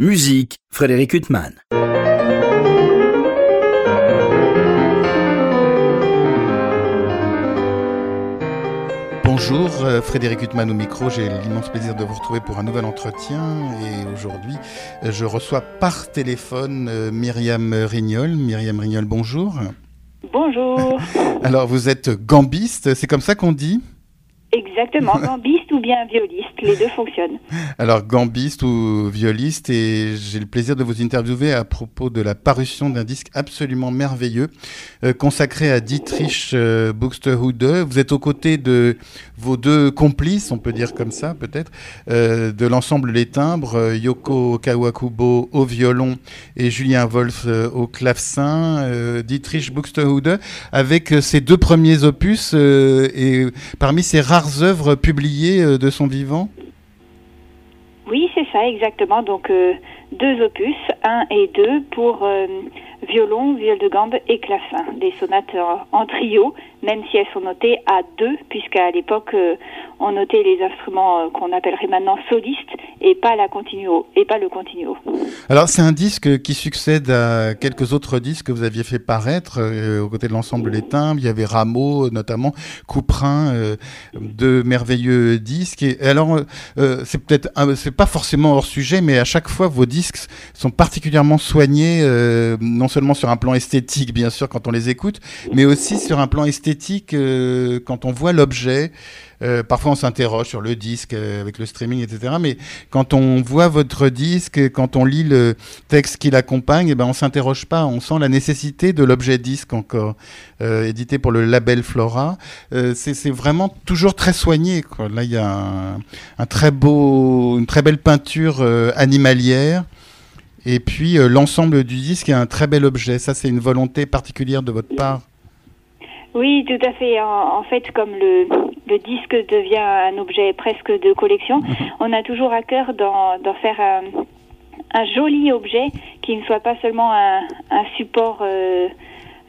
Musique, Frédéric Huttman. Bonjour, euh, Frédéric Huttman au micro. J'ai l'immense plaisir de vous retrouver pour un nouvel entretien. Et aujourd'hui, euh, je reçois par téléphone euh, Myriam Rignol. Myriam Rignol, bonjour. Bonjour. Alors, vous êtes gambiste, c'est comme ça qu'on dit? Exactement, gambiste ou bien violiste, les deux fonctionnent. Alors, gambiste ou violiste, et j'ai le plaisir de vous interviewer à propos de la parution d'un disque absolument merveilleux euh, consacré à Dietrich euh, Buxtehude. Vous êtes aux côtés de vos deux complices, on peut dire comme ça peut-être, euh, de l'ensemble Les Timbres, Yoko Kawakubo au violon et Julien Wolf au clavecin, Dietrich Buxtehude, avec ses deux premiers opus et parmi ses rares œuvres publiées euh, de son vivant? Oui, c'est ça, exactement. Donc, euh, deux opus, un et deux, pour euh, violon, viol de gambe et clavecin. Des sonates en, trio, même si elles sont notées à deux, puisqu'à l'époque, euh, on notait les instruments euh, qu'on appellerait maintenant solistes et pas la continuo, et pas le continuo. Alors c'est un disque qui succède à quelques autres disques que vous aviez fait paraître euh, aux côtés de l'ensemble Les Timbres. Il y avait Rameau notamment, Couperin, euh, de merveilleux disques. Et alors euh, c'est peut-être c'est pas forcément hors sujet, mais à chaque fois vos disques sont particulièrement soignés, euh, non seulement sur un plan esthétique bien sûr quand on les écoute, mais aussi sur un plan esthétique euh, quand on voit l'objet. Euh, parfois on s'interroge sur le disque euh, avec le streaming, etc. Mais quand on voit votre disque, quand on lit le texte qui l'accompagne, eh ben on s'interroge pas, on sent la nécessité de l'objet disque encore euh, édité pour le label Flora. Euh, c'est vraiment toujours très soigné. Quoi. Là, il y a un, un très beau, une très belle peinture euh, animalière. Et puis euh, l'ensemble du disque est un très bel objet. Ça, c'est une volonté particulière de votre part. Oui, tout à fait. En, en fait, comme le, le disque devient un objet presque de collection, on a toujours à cœur d'en faire un, un joli objet qui ne soit pas seulement un, un support euh,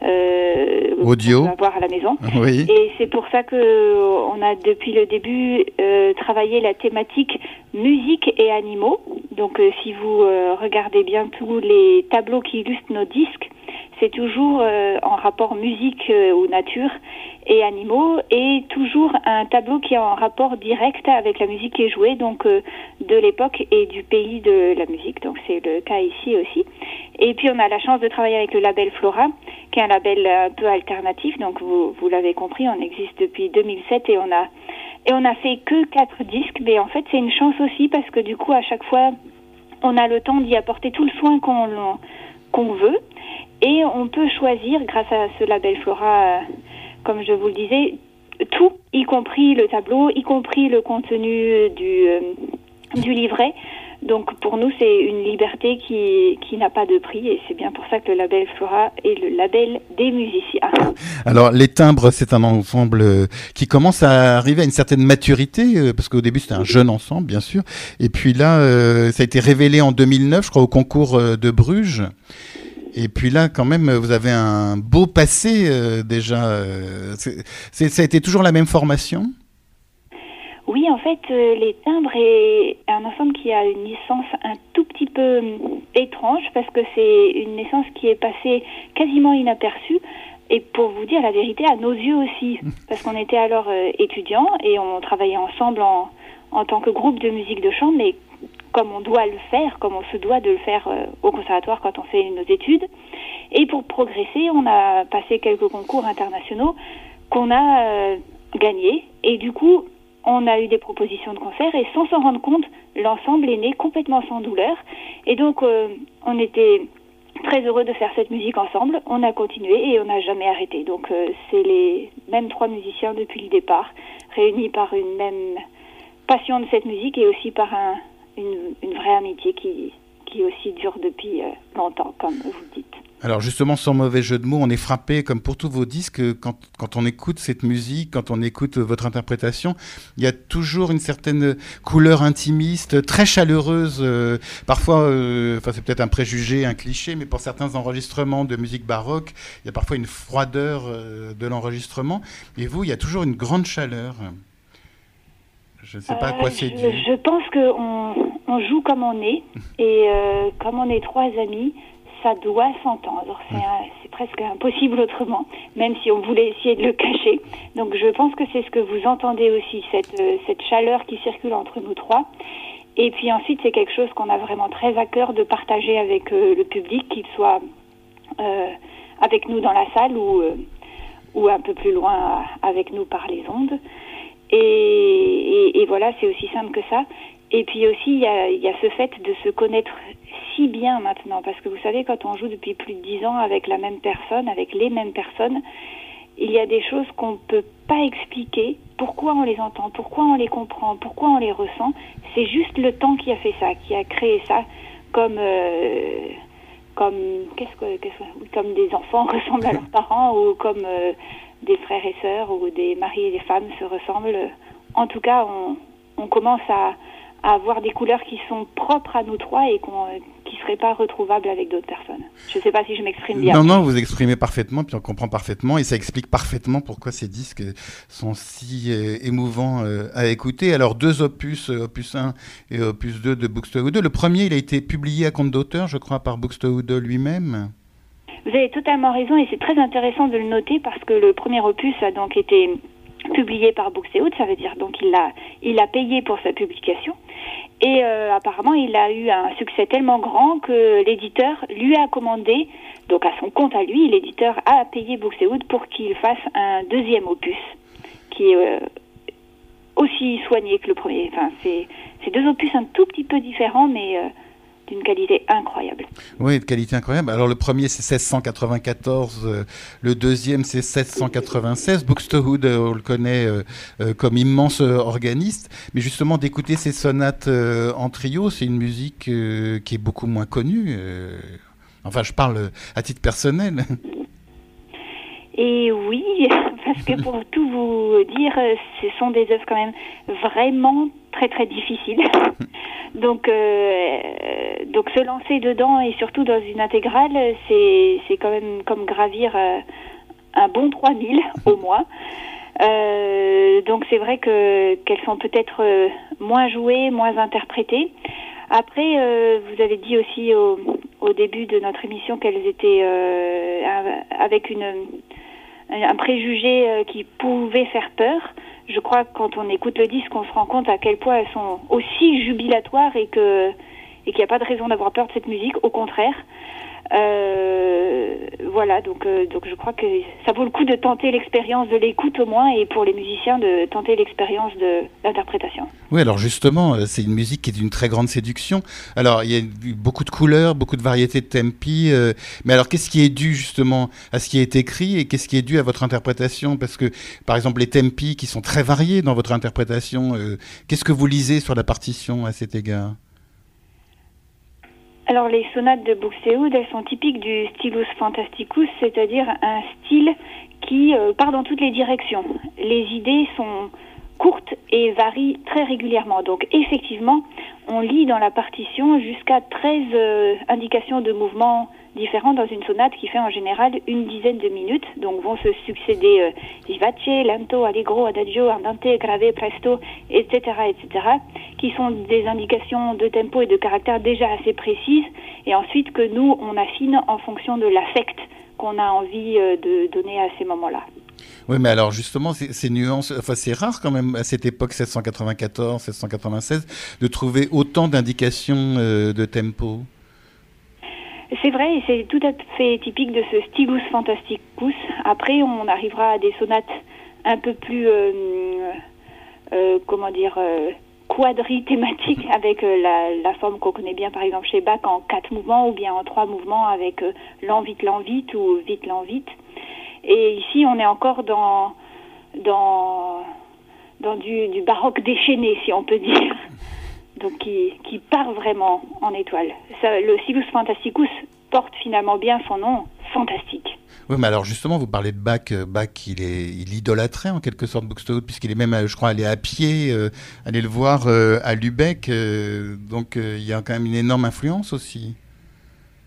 euh, Audio. va avoir à la maison. Oui. Et c'est pour ça que on a depuis le début euh, travaillé la thématique musique et animaux. Donc euh, si vous euh, regardez bien tous les tableaux qui illustrent nos disques, c'est toujours euh, en rapport musique euh, ou nature et animaux et toujours un tableau qui est en rapport direct avec la musique qui est jouée, donc euh, de l'époque et du pays de la musique. Donc c'est le cas ici aussi. Et puis on a la chance de travailler avec le label Flora, qui est un label un peu alternatif. Donc vous, vous l'avez compris, on existe depuis 2007 et on a et on a fait que quatre disques. Mais en fait c'est une chance aussi parce que du coup à chaque fois on a le temps d'y apporter tout le soin qu'on qu'on veut et on peut choisir grâce à ce label Flora, euh, comme je vous le disais, tout, y compris le tableau, y compris le contenu du euh, du livret. Donc pour nous, c'est une liberté qui, qui n'a pas de prix et c'est bien pour ça que le label Flora est le label des musiciens. Alors, Les Timbres, c'est un ensemble euh, qui commence à arriver à une certaine maturité, parce qu'au début, c'était un jeune ensemble, bien sûr. Et puis là, ça a été révélé en 2009, je crois, au concours de Bruges. Et puis là, quand même, vous avez un beau passé euh, déjà. euh, c'est- ça a été toujours la même formation? Oui, en fait, euh, les timbres est un ensemble qui a une naissance un tout petit peu hum, étrange parce que c'est une naissance qui est passée quasiment inaperçue. Et pour vous dire la vérité, à nos yeux aussi, parce qu'on était alors euh, étudiants et on travaillait ensemble en, en tant que groupe de musique de chant, mais comme on doit le faire, comme on se doit de le faire euh, au conservatoire quand on fait nos études. Et pour progresser, on a passé quelques concours internationaux qu'on a euh, gagnés. Et du coup, on a eu des propositions de concert et sans s'en rendre compte, l'ensemble est né complètement sans douleur. Et donc, euh, on était très heureux de faire cette musique ensemble. On a continué et on n'a jamais arrêté. Donc, c'est les mêmes trois musiciens depuis le départ, réunis par une même passion de cette musique et aussi par un, une, vraie amitié qui, qui aussi dure depuis euh, longtemps, comme vous dites. Alors justement, sans mauvais jeu de mots, on est frappé, comme pour tous vos disques, quand, quand on écoute cette musique, quand on écoute votre interprétation, il y a toujours une certaine couleur intimiste, très chaleureuse. euh, parfois, euh, c'est peut-être un préjugé, un cliché, mais pour certains enregistrements de musique baroque, il y a parfois une froideur de l'enregistrement. Et vous, il y a toujours une grande chaleur. Je ne sais pas à quoi c'est dû. Je pense qu'on on joue comme on est, et comme on est trois amis, ça doit s'entendre. C'est presque impossible autrement, même si on voulait essayer de le cacher. Donc je pense que c'est ce que vous entendez aussi, cette, euh, cette chaleur qui circule entre nous trois. Et puis ensuite, c'est quelque chose qu'on a vraiment très à cœur de partager avec euh, le public, qu'il soit euh, avec nous dans la salle ou, ou un peu plus loin avec nous par les ondes. Et, et, voilà, c'est aussi simple que ça. Et puis aussi, il y a, y a, ce fait de se connaître si bien maintenant, parce que vous savez, quand on joue depuis plus de dix ans avec la même personne, avec les mêmes personnes, il y a des choses qu'on ne peut pas expliquer. Pourquoi on les entend, pourquoi on les comprend, pourquoi on les ressent? C'est juste le temps qui a fait ça, qui a créé ça, comme euh, comme qu'est-ce que, comme des enfants ressemblent à leurs parents ou comme euh, des frères et sœurs ou des maris et des femmes se ressemblent. En tout cas, on, commence à, à avoir des couleurs qui sont propres à nous trois et qui ne seraient pas retrouvables avec d'autres personnes. Je ne sais pas si je m'exprime bien. Non, non, vous exprimez parfaitement, puis on comprend parfaitement, et ça explique parfaitement pourquoi ces disques sont si euh, émouvants euh, à écouter. Alors, deux opus, euh, opus 1 et opus 2 de Buxtehude. Le premier, il a été publié à compte d'auteur, je crois, par Buxtehude lui-même. Vous avez totalement raison, et c'est très intéressant de le noter parce que le premier opus a donc été publié par Buxtehude, ça veut dire donc il a, il a payé pour sa publication. Et euh, apparemment, il a eu un succès tellement grand que l'éditeur lui a commandé, donc à son compte à lui, l'éditeur a payé Buxtehude pour qu'il fasse un deuxième opus, qui est euh, aussi soigné que le premier. Enfin, c'est deux opus un tout petit peu différents, mais euh, d'une qualité incroyable. Oui, de qualité incroyable. Alors le premier c'est 1694, euh, le deuxième c'est 1696. Buxtehude, euh, on le connaît euh, comme immense organiste, mais justement d'écouter ces sonates en trio, c'est une musique qui est beaucoup moins connue. Enfin, je parle à titre personnel. Et oui, parce que pour tout vous dire, ce sont des œuvres quand même vraiment très très difficiles. Donc, euh, donc se lancer dedans et surtout dans une intégrale, c'est, c'est quand même comme gravir euh, un bon 3000 au moins. Euh, donc c'est vrai que qu'elles sont peut-être moins jouées, moins interprétées. Après, vous avez dit aussi au, au, début de notre émission qu'elles étaient avec une un préjugé qui pouvait faire peur je crois que quand on écoute le disque, on se rend compte à quel point elles sont aussi jubilatoires et que et qu'il n'y a pas de raison d'avoir peur de cette musique. Au contraire, euh, voilà, donc, euh, donc je crois que ça vaut le coup de tenter l'expérience de l'écoute au moins et pour les musiciens de tenter l'expérience de l'interprétation. Oui, alors justement, euh, c'est une musique qui est d'une très grande séduction. Alors, il y a beaucoup de couleurs, beaucoup de variétés de tempi, mais alors qu'est-ce qui est dû justement à ce qui est écrit et qu'est-ce qui est dû à votre interprétation? Parce que, par exemple, les tempi qui sont très variés dans votre interprétation, qu'est-ce que vous lisez sur la partition à cet égard? Alors les sonates de Buxtehude, elles sont typiques du stylus fantasticus, c'est-à-dire un style qui euh, part dans toutes les directions. Les idées sont courtes et varient très régulièrement. Donc effectivement, on lit dans la partition jusqu'à 13 euh, indications de mouvement différents dans une sonate qui fait en général une dizaine de minutes. Donc vont se succéder euh, vivace, lento, allegro, adagio, andante, grave, presto, etc., etc., qui sont des indications de tempo et de caractère déjà assez précises, et ensuite que nous on affine en fonction de l'affect qu'on a envie euh, de donner à ces moments-là. Oui, mais alors justement, ces nuances, enfin c'est rare quand même à cette époque 794, 796, de trouver autant d'indications euh, de tempo. C'est vrai, et c'est tout à fait typique de ce stylus fantasticus. Après, on arrivera à des sonates un peu plus, euh, euh, comment dire, euh, quadri thématiques avec la, forme qu'on connaît bien, par exemple chez Bach, en quatre mouvements ou bien en trois mouvements avec l'en vite, l'en vite ou vite, l'en vite. Et ici, on est encore dans dans dans du, baroque déchaîné, si on peut dire donc qui, qui, part vraiment en étoile. le Silus Fantasticus porte finalement bien son nom, fantastique. Oui, mais alors justement, vous parlez de Bach. Euh, Bach, il, est, il idolâtrait en quelque sorte Buxtehude, puisqu'il est même, euh, je crois, allé à pied, euh, aller le voir à Lübeck. donc il y a quand même une énorme influence aussi.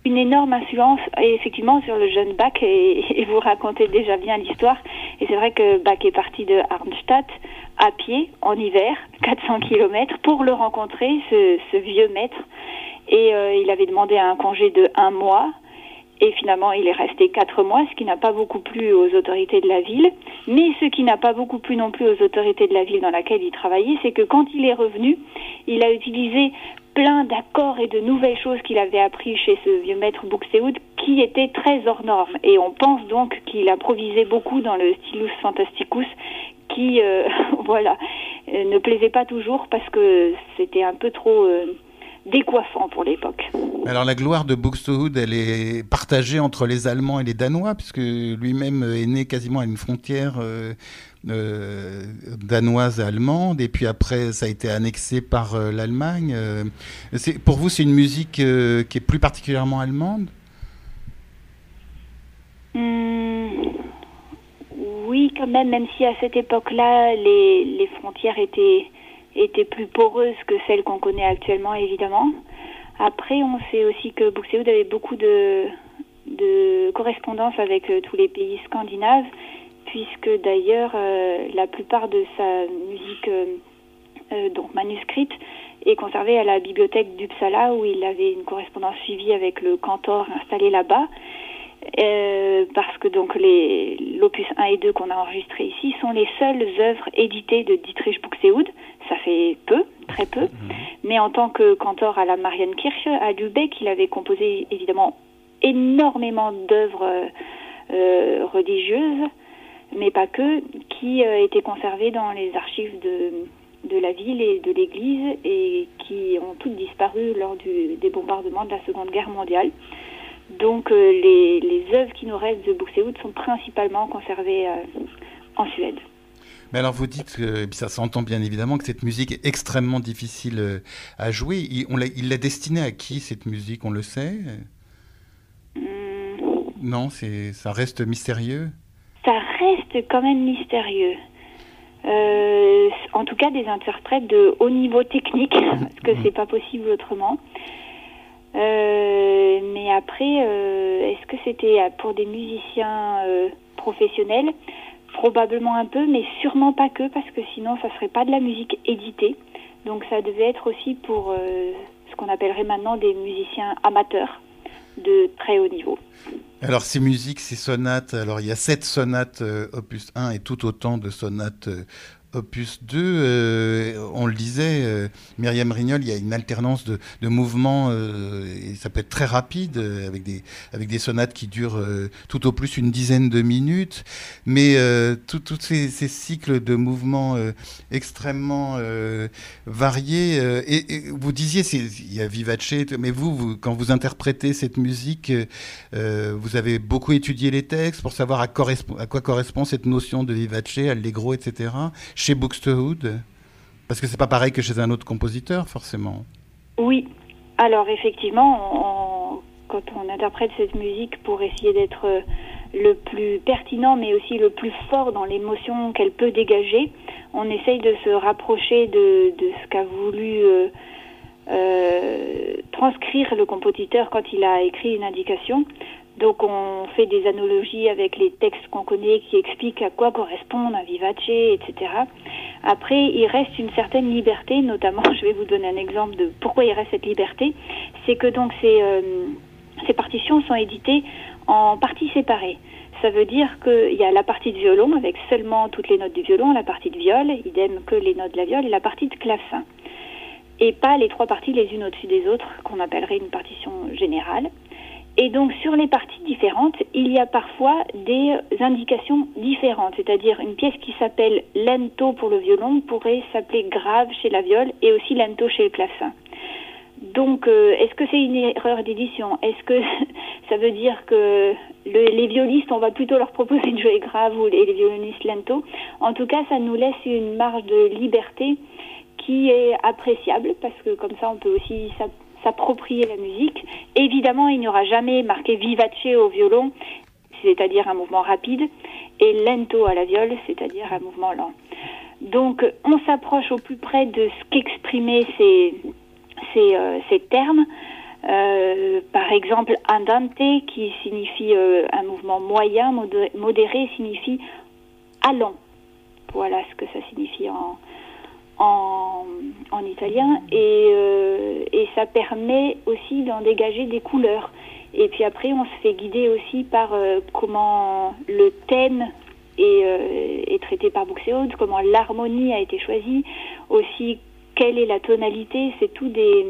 Une énorme influence effectivement sur le jeune Bach et, vous racontez déjà bien l'histoire. Et c'est vrai que Bach est parti de Arnstadt à pied en hiver, 400 km, pour le rencontrer, ce, vieux maître. Et euh, il avait demandé un congé de un mois. Et finalement, il est resté quatre mois, ce qui n'a pas beaucoup plu aux autorités de la ville. Mais ce qui n'a pas beaucoup plu non plus aux autorités de la ville dans laquelle il travaillait, c'est que quand il est revenu, il a utilisé plein d'accords et de nouvelles choses qu'il avait appris chez ce vieux maître Buxtehude qui étaient très hors normes. Et on pense donc qu'il improvisait beaucoup dans le stylus fantasticus qui, euh, voilà, euh, ne plaisait pas toujours parce que c'était un peu trop euh, décoiffant pour l'époque. Alors la gloire de Buxtehude, elle est partagée entre les Allemands et les Danois, puisque lui-même est né quasiment à une frontière danoise et allemande, et puis après ça a été annexé par euh, l'Allemagne. Euh, pour vous, c'est une musique qui est plus particulièrement allemande? Hmm, Oui, quand même, même si à cette époque-là, les, les, frontières étaient, étaient plus poreuses que celles qu'on connaît actuellement, évidemment. Après, on sait aussi que Buxtehude avait beaucoup de, de correspondance avec tous les pays scandinaves puisque d'ailleurs euh, la plupart de sa musique euh, euh, donc manuscrite est conservée à la bibliothèque d'Uppsala où il avait une correspondance suivie avec le cantor installé là-bas. parce que donc les l'opus 1 et 2 qu'on a enregistrés ici sont les seules œuvres éditées de Dietrich Buxtehude. Ça fait peu, très peu. Mhm. Mais en tant que cantor à la Marienkirche à Lübeck, il avait composé évidemment énormément d'œuvres religieuses mais pas que, qui euh, étaient conservées dans les archives de, de la ville et de l'église et qui ont toutes disparu lors du, des bombardements de la Seconde Guerre mondiale. Donc euh, les, les œuvres qui nous restent de Buxtehude sont principalement conservées euh, en Suède. Mais alors vous dites, que, ça s'entend bien évidemment, que cette musique est extrêmement difficile à jouer. Il l'a destinée à qui cette musique, on le sait? Hmm. Non, ça reste mystérieux? Reste quand même mystérieux. Euh, en tout cas, des interprètes de haut niveau technique, parce que c'est pas possible autrement. Euh, mais après, euh, est-ce que c'était pour des musiciens professionnels? Probablement un peu, mais sûrement pas que, parce que sinon, ça serait pas de la musique éditée. Donc, ça devait être aussi pour ce qu'on appellerait maintenant des musiciens amateurs de très haut niveau. Alors ces musiques, ces sonates, alors il y a sept sonates euh, opus 1 et tout autant de sonates euh, opus 2, euh, on le disait, euh, Myriam Rignol, il y a une alternance de, mouvements, euh, et ça peut être très rapide, avec, des, sonates qui durent tout au plus une dizaine de minutes, mais tous ces, cycles de mouvements extrêmement variés, et, vous disiez, il y a Vivace, mais vous, vous, quand vous interprétez cette musique, vous avez beaucoup étudié les textes pour savoir à, à quoi correspond cette notion de Vivace, Allegro, etc chez Buxtehude Parce que c'est pas pareil que chez un autre compositeur, forcément. Oui. Alors, effectivement, quand on interprète cette musique pour essayer d'être euh, le plus pertinent, mais aussi le plus fort dans l'émotion qu'elle peut dégager, on essaye de se rapprocher de, ce qu'a voulu euh, euh, transcrire le compositeur quand il a écrit une indication. Donc on fait des analogies avec les textes qu'on connaît qui expliquent à quoi correspondent un vivace, etc. Après, il reste une certaine liberté, notamment, je vais vous donner un exemple de pourquoi il reste cette liberté, c'est que donc ces, euh, partitions sont éditées en parties séparées. Ça veut dire qu'il y a la partie de violon avec seulement toutes les notes du violon, la partie de viol, idem que les notes de la viole, et la partie de clavecin. Et pas les trois parties les unes au-dessus des autres, qu'on appellerait une partition générale. Et donc sur les parties différentes, il y a parfois des indications différentes, c'est-à-dire une pièce qui s'appelle lento pour le violon pourrait s'appeler grave chez la viole et aussi lento chez le clavecin. Donc euh, est-ce que c'est une erreur d'édition? Est-ce que ça veut dire que les violistes, on va plutôt leur proposer de jouer grave ou les, les violonistes lento? En tout cas, ça nous laisse une marge de liberté qui est appréciable parce que comme ça on peut aussi s'approprier la musique. Évidemment, il n'y aura jamais marqué vivace au violon, c'est-à-dire un mouvement rapide, et lento à la viole, c'est-à-dire un mouvement lent. Donc, on s'approche au plus près de ce qu'exprimaient ces, ces, euh, termes. par exemple, andante, qui signifie un mouvement moyen, modéré, signifie allant. Voilà ce que ça signifie en, en, italien. Et, et ça permet aussi d'en dégager des couleurs. Et puis après, on se fait guider aussi par comment le thème est, est traité par Buxtehude, comment l'harmonie a été choisie, aussi quelle est la tonalité, c'est tout des,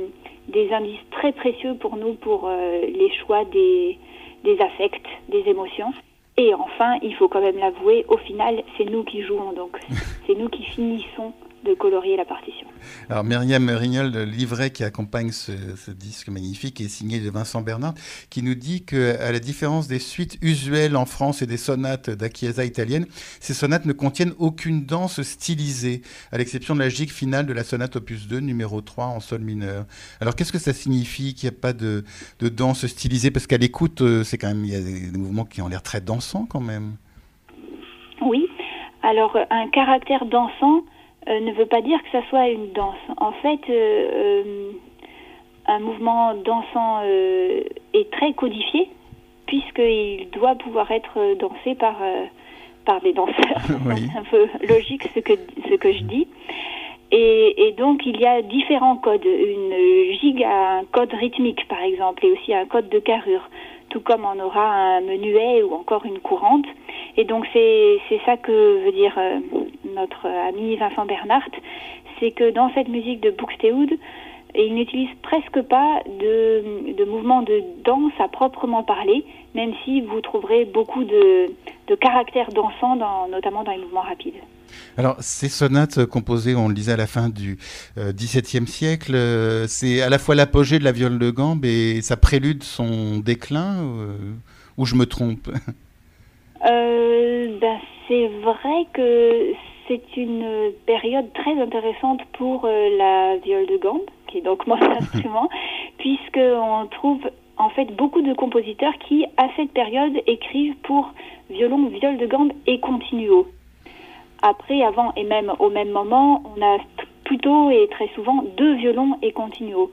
des indices très précieux pour nous pour euh, les choix des, des affects, des émotions. Et enfin, il faut quand même l'avouer, au final, c'est nous qui jouons, donc c'est nous qui finissons de colorier la partition. Alors Myriam Rignol, le livret qui accompagne ce, disque magnifique est signé de Vincent Bernard, qui nous dit que, à la différence des suites usuelles en France et des sonates d'Achiesa italienne, ces sonates ne contiennent aucune danse stylisée, à l'exception de la gigue finale de la sonate opus 2, numéro 3 en sol mineur. Alors qu'est-ce que ça signifie qu'il n'y a pas de, de, danse stylisée? Parce qu'à l'écoute, euh, c'est quand même il y a des mouvements qui ont l'air très dansants quand même. Oui. Alors un caractère dansant euh, ne veut pas dire que ça soit une danse. En fait, euh, euh, un mouvement dansant est très codifié puisqu'il doit pouvoir être dansé par par des danseurs. C'est un peu logique ce que ce que je dis. Et, et, donc il y a différents codes. Une gigue a un code rythmique par exemple et aussi un code de carrure, tout comme on aura un menuet ou encore une courante. Et donc c'est ça que veut dire notre ami Vincent Bernhardt, c'est que dans cette musique de Buxtehude, il n'utilise presque pas de, de mouvements de danse à proprement parler, même si vous trouverez beaucoup de, de caractères dansants, dans, notamment dans les mouvements rapides. Alors, ces sonates composées, on le disait à la fin du XVIIe siècle, euh, c'est à la fois l'apogée de la viole de gambe et ça prélude son déclin, euh, ou je me trompe? euh, ben, C'est vrai que c'est une période très intéressante pour euh, la viole de gambe, qui est donc mon instrument, puisqu'on trouve en fait beaucoup de compositeurs qui, à cette période, écrivent pour violon, viole de gambe et continuo. Après, avant et même au même moment, on a plutôt et très souvent deux violons et continuo.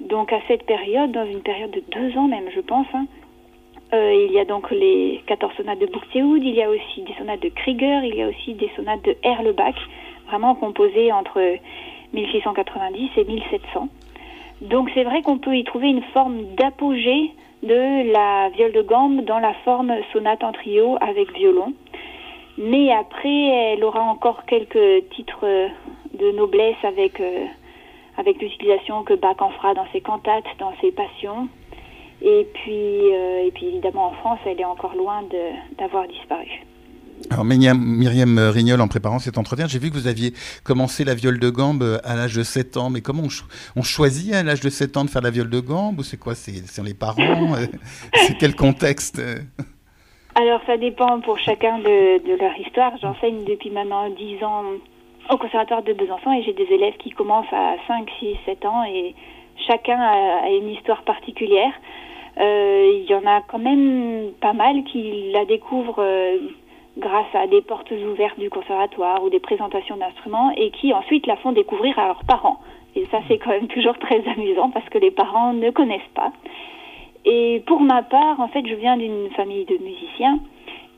Donc à cette période, dans une période de deux ans même, je pense, hein, euh, il y a donc les 14 sonates de Buxtehude, il y a aussi des sonates de Krieger, il y a aussi des sonates de Erlebach, vraiment composées entre 1690 et 1700. Donc c'est vrai qu'on peut y trouver une forme d'apogée de la viole de gambe dans la forme sonate en trio avec violon. Mais après, elle aura encore quelques titres de noblesse avec, euh, avec l'utilisation que Bach en fera dans ses cantates, dans ses passions. Et puis, euh, et puis évidemment en France, elle est encore loin d'avoir disparu. Alors Myriam, Rignol, en préparant cet entretien, j'ai vu que vous aviez commencé la viole de gambe à l'âge de 7 ans. Mais comment on, choisit à l'âge de 7 ans de faire la viole de gambe? Ou c'est quoi? C'est les parents? Euh, C'est quel contexte? Alors ça dépend pour chacun de, de leur histoire. J'enseigne depuis maintenant 10 ans au conservatoire de Besançon et j'ai des élèves qui commencent à 5, 6, 7 ans et chacun a une histoire particulière. Euh, il y en a quand même pas mal qui la découvrent euh, grâce à des portes ouvertes du conservatoire ou des présentations d'instruments et qui ensuite la font découvrir à leurs parents. Et ça, c'est quand même toujours très amusant parce que les parents ne connaissent pas. Et pour ma part, en fait, je viens d'une famille de musiciens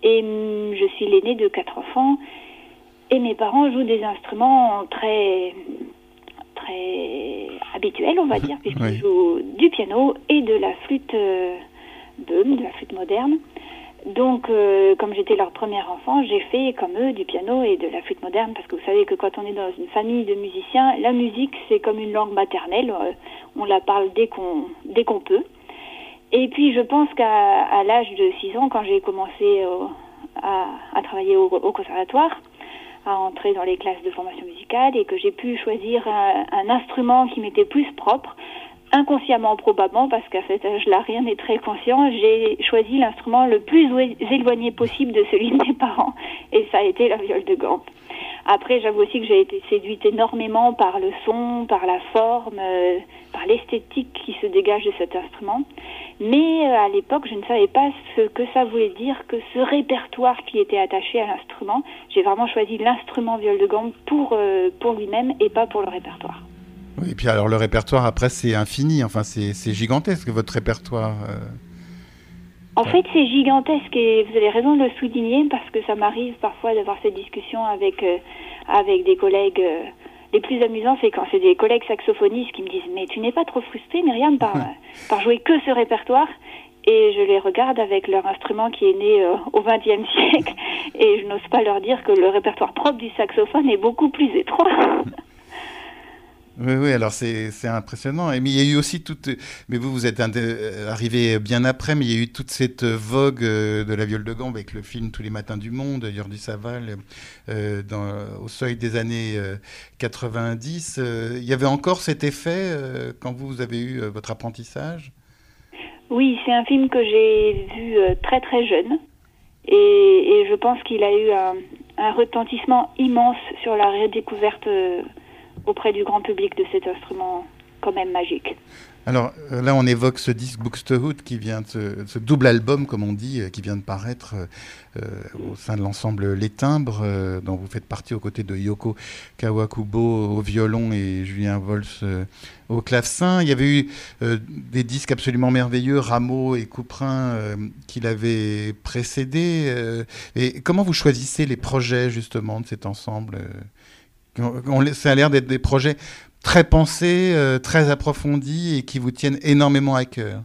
et hum, je suis l'aînée de quatre enfants. Et mes parents jouent des instruments très très habituel, on va dire, jouent du piano et de la flûte euh, de la flûte moderne. Donc, euh, comme j'étais leur premier enfant, j'ai fait comme eux du piano et de la flûte moderne, parce que vous savez que quand on est dans une famille de musiciens, la musique c'est comme une langue maternelle, euh, on la parle dès qu'on dès qu'on peut. Et puis, je pense qu'à l'âge de 6 ans, quand j'ai commencé à, à, travailler au, au conservatoire, à entrer dans les classes de formation musicale et que j'ai pu choisir un, instrument qui m'était plus propre, inconsciemment probablement, parce qu'à cet âge-là, rien n'est très conscient, j'ai choisi l'instrument le plus éloigné possible de celui de mes parents, et ça a été la viole de gambe. Après, j'avoue aussi que j'ai été séduite énormément par le son, par la forme, euh, par l'esthétique qui se dégage de cet instrument. Mais euh, à l'époque, je ne savais pas ce que ça voulait dire que ce répertoire qui était attaché à l'instrument. J'ai vraiment choisi l'instrument viol de gambe pour, euh, pour lui-même et pas pour le répertoire. Oui, et puis alors le répertoire après c'est infini, enfin c'est gigantesque votre répertoire. Euh. En fait, c'est gigantesque et vous avez raison de le souligner parce que ça m'arrive parfois d'avoir cette discussion avec euh, avec des collègues. Euh, les plus amusants, c'est quand c'est des collègues saxophonistes qui me disent Mais tu n'es pas trop frustré, Myriam, par, par jouer que ce répertoire? Et je les regarde avec leur instrument qui est né au XXe siècle et je n'ose pas leur dire que le répertoire propre du saxophone est beaucoup plus étroit. Oui, oui, alors c'est impressionnant. Et mais il y a eu aussi toute. Mais vous, vous êtes euh, arrivé bien après, mais il y a eu toute cette vogue euh, de la viole de gambe avec le film Tous les matins du monde, Jordi Saval, euh, au seuil des années 90. il y avait encore cet effet quand vous, avez eu votre apprentissage? Oui, c'est un film que j'ai vu très très jeune. Et, je pense qu'il a eu un, retentissement immense sur la redécouverte auprès du grand public de cet instrument quand même magique. Alors euh, là, on évoque ce disque Buxtehude qui vient ce, double album, comme on dit, euh, qui vient de paraître euh, au sein de l'ensemble Les Timbres, dont vous faites partie aux côtés de Yoko Kawakubo au violon et Julien Vols au clavecin. Il y avait eu des disques absolument merveilleux, Rameau et Couperin, qui l'avaient précédé. et comment vous choisissez les projets justement de cet ensemble ça a l'air d'être des projets très pensés, euh, très approfondis et qui vous tiennent énormément à cœur.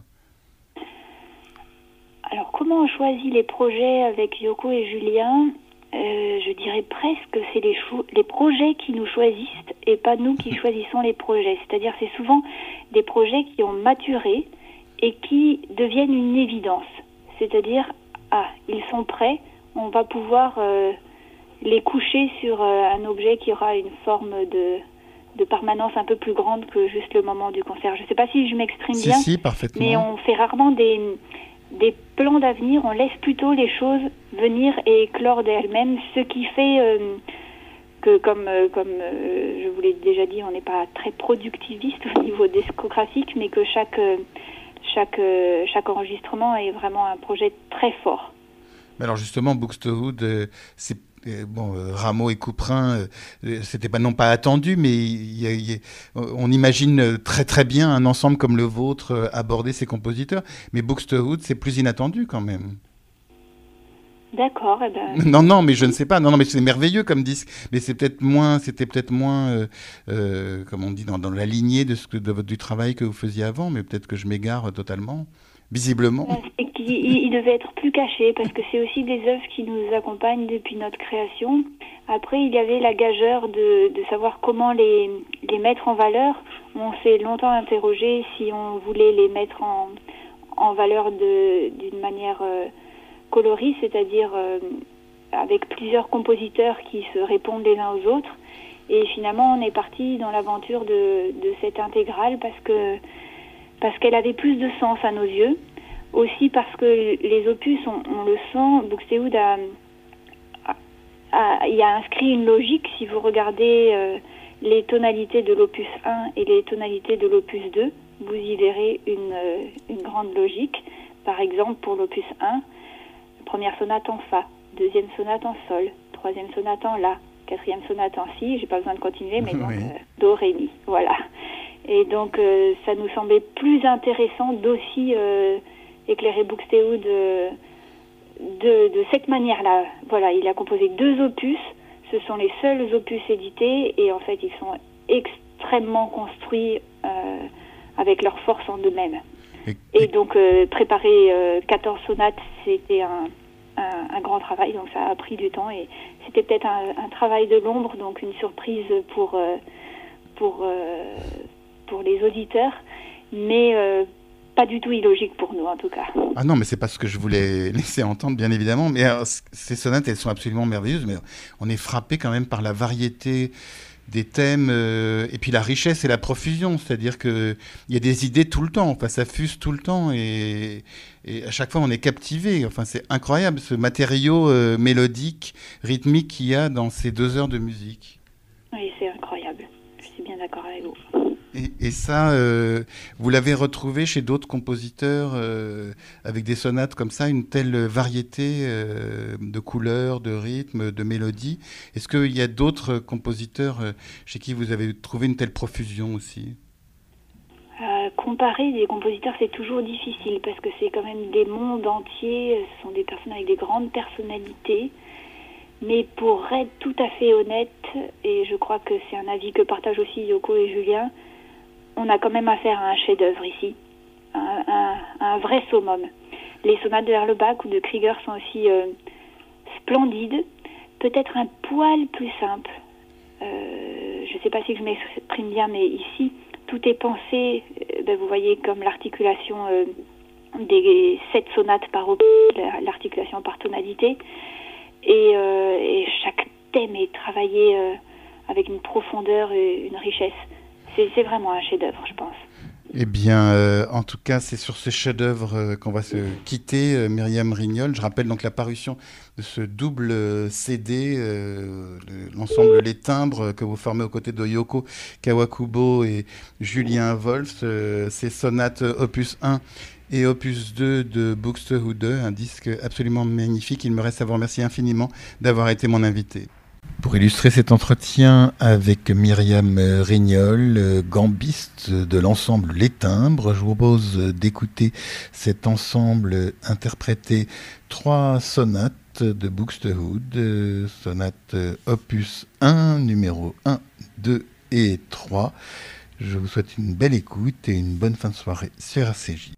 Alors, comment on choisit les projets avec Yoko et Julien? Euh, Je dirais presque que c'est les, les projets qui nous choisissent et pas nous qui choisissons les projets. C'est-à-dire, c'est souvent des projets qui ont maturé et qui deviennent une évidence. C'est-à-dire, ah, ils sont prêts, on va pouvoir euh, les coucher sur euh, un objet qui aura une forme de, de permanence un peu plus grande que juste le moment du concert. Je ne sais pas si je m'exprime bien, si, parfaitement. mais on fait rarement des, des plans d'avenir, on laisse plutôt les choses venir et éclore d'elles-mêmes, ce qui fait euh, que, comme, euh, comme je vous l'ai déjà dit, on n'est pas très productiviste au niveau discographique, mais que chaque, chaque, chaque enregistrement est vraiment un projet très fort. alors justement, Buxtehude, c'est bon, euh, Rameau et Couperin, euh, c'était pas non pas attendu, mais on imagine très très bien un ensemble comme le vôtre euh, aborder ces compositeurs. Mais Buxtehude, c'est plus inattendu quand même. D'accord. Eh ben... Non, non, mais je ne sais pas. Non, non, mais c'est merveilleux comme disque. Mais c'est peut-être moins, c'était peut-être moins, comme on dit, dans, la lignée de, ce de, du travail que vous faisiez avant. Mais peut-être que je m'égare totalement visiblement. Il, devait être plus caché parce que c'est aussi des œuvres qui nous accompagnent depuis notre création. Après, il y avait la gageure de, savoir comment les, les mettre en valeur. On s'est longtemps interrogé si on voulait les mettre en, en valeur d'une manière euh, colorie, c'est-à-dire euh, avec plusieurs compositeurs qui se répondent les uns aux autres. Et finalement, on est parti dans l'aventure de, de cette intégrale parce que parce qu'elle avait plus de sens à nos yeux. Aussi parce que les opus, on, le sent, Buxtehude a, a, y a inscrit une logique. Si vous regardez euh, les tonalités de l'opus 1 et les tonalités de l'opus 2, vous y verrez une, euh, une grande logique. Par exemple, pour l'opus 1, première sonate en Fa, deuxième sonate en Sol, troisième sonate en La, quatrième sonate en Si, j'ai pas besoin de continuer, mais donc euh, Do, Ré, Mi, voilà. Et donc, euh, ça nous semblait plus intéressant d'aussi euh, éclairer Buxtehude de, de, de, cette manière-là. Voilà, il a composé deux opus. Ce sont les seuls opus édités et en fait, ils sont extrêmement construits euh, avec leur force en eux-mêmes. Et, donc, préparer 14 sonates, c'était un, un, grand travail, donc ça a pris du temps et c'était peut-être un, un, travail de l'ombre, donc une surprise pour, pour, pour les auditeurs, mais euh, pas du tout illogique pour nous en tout cas. Ah non, mais c'est pas ce que je voulais laisser entendre, bien évidemment. Mais ces sonates, elles sont absolument merveilleuses, mais on est frappé quand même par la variété des thèmes euh, et puis la richesse et la profusion, c'est-à-dire que il y a des idées tout le temps, enfin ça fuse tout le temps et, à chaque fois on est captivé. Enfin c'est incroyable ce matériau euh, mélodique, rythmique qu'il y a dans ces deux heures de musique. Oui, c'est incroyable. Je suis bien d'accord avec vous. Et, ça, euh, vous l'avez retrouvé chez d'autres compositeurs euh, avec des sonates comme ça, une telle variété euh, de couleurs, de rythmes, de mélodies. Est-ce qu'il y a d'autres compositeurs chez qui vous avez trouvé une telle profusion aussi? Comparer des compositeurs, c'est toujours difficile parce que c'est quand même des mondes entiers, ce sont des personnes avec des grandes personnalités. Mais pour être tout à fait honnête, et je crois que c'est un avis que partagent aussi Yoko et Julien, on a quand même affaire à un chef-d'œuvre ici, un, vrai summum. Les sonates de Erlebach ou de Krieger sont aussi euh, splendides, peut-être un poil plus simple. Euh, je ne sais pas si je m'exprime bien, mais ici, tout est pensé, euh, ben, vous voyez, comme l'articulation des sept sonates par l'articulation par tonalité. Et, chaque thème est travaillé avec une profondeur et une richesse c'est vraiment un chef-d'œuvre, je pense. Eh bien, euh, en tout cas, c'est sur ce chef-d'œuvre euh, qu'on va se quitter, euh, Myriam Rignol. Je rappelle donc la parution de ce double CD, l'ensemble Les Timbres que vous formez aux côtés de Yoko Kawakubo et Julien Wolf. ces sonates opus 1 et opus 2 de Buxtehude, un disque absolument magnifique. Il me reste à vous remercier infiniment d'avoir été mon invité. Pour illustrer cet entretien avec Myriam Rignol, gambiste de l'ensemble Les Timbres, je vous propose d'écouter cet ensemble interpréter trois sonates de Buxtehude, sonates opus 1, numéro 1, 2 et 3. Je vous souhaite une belle écoute et une bonne fin de soirée sur RCJ.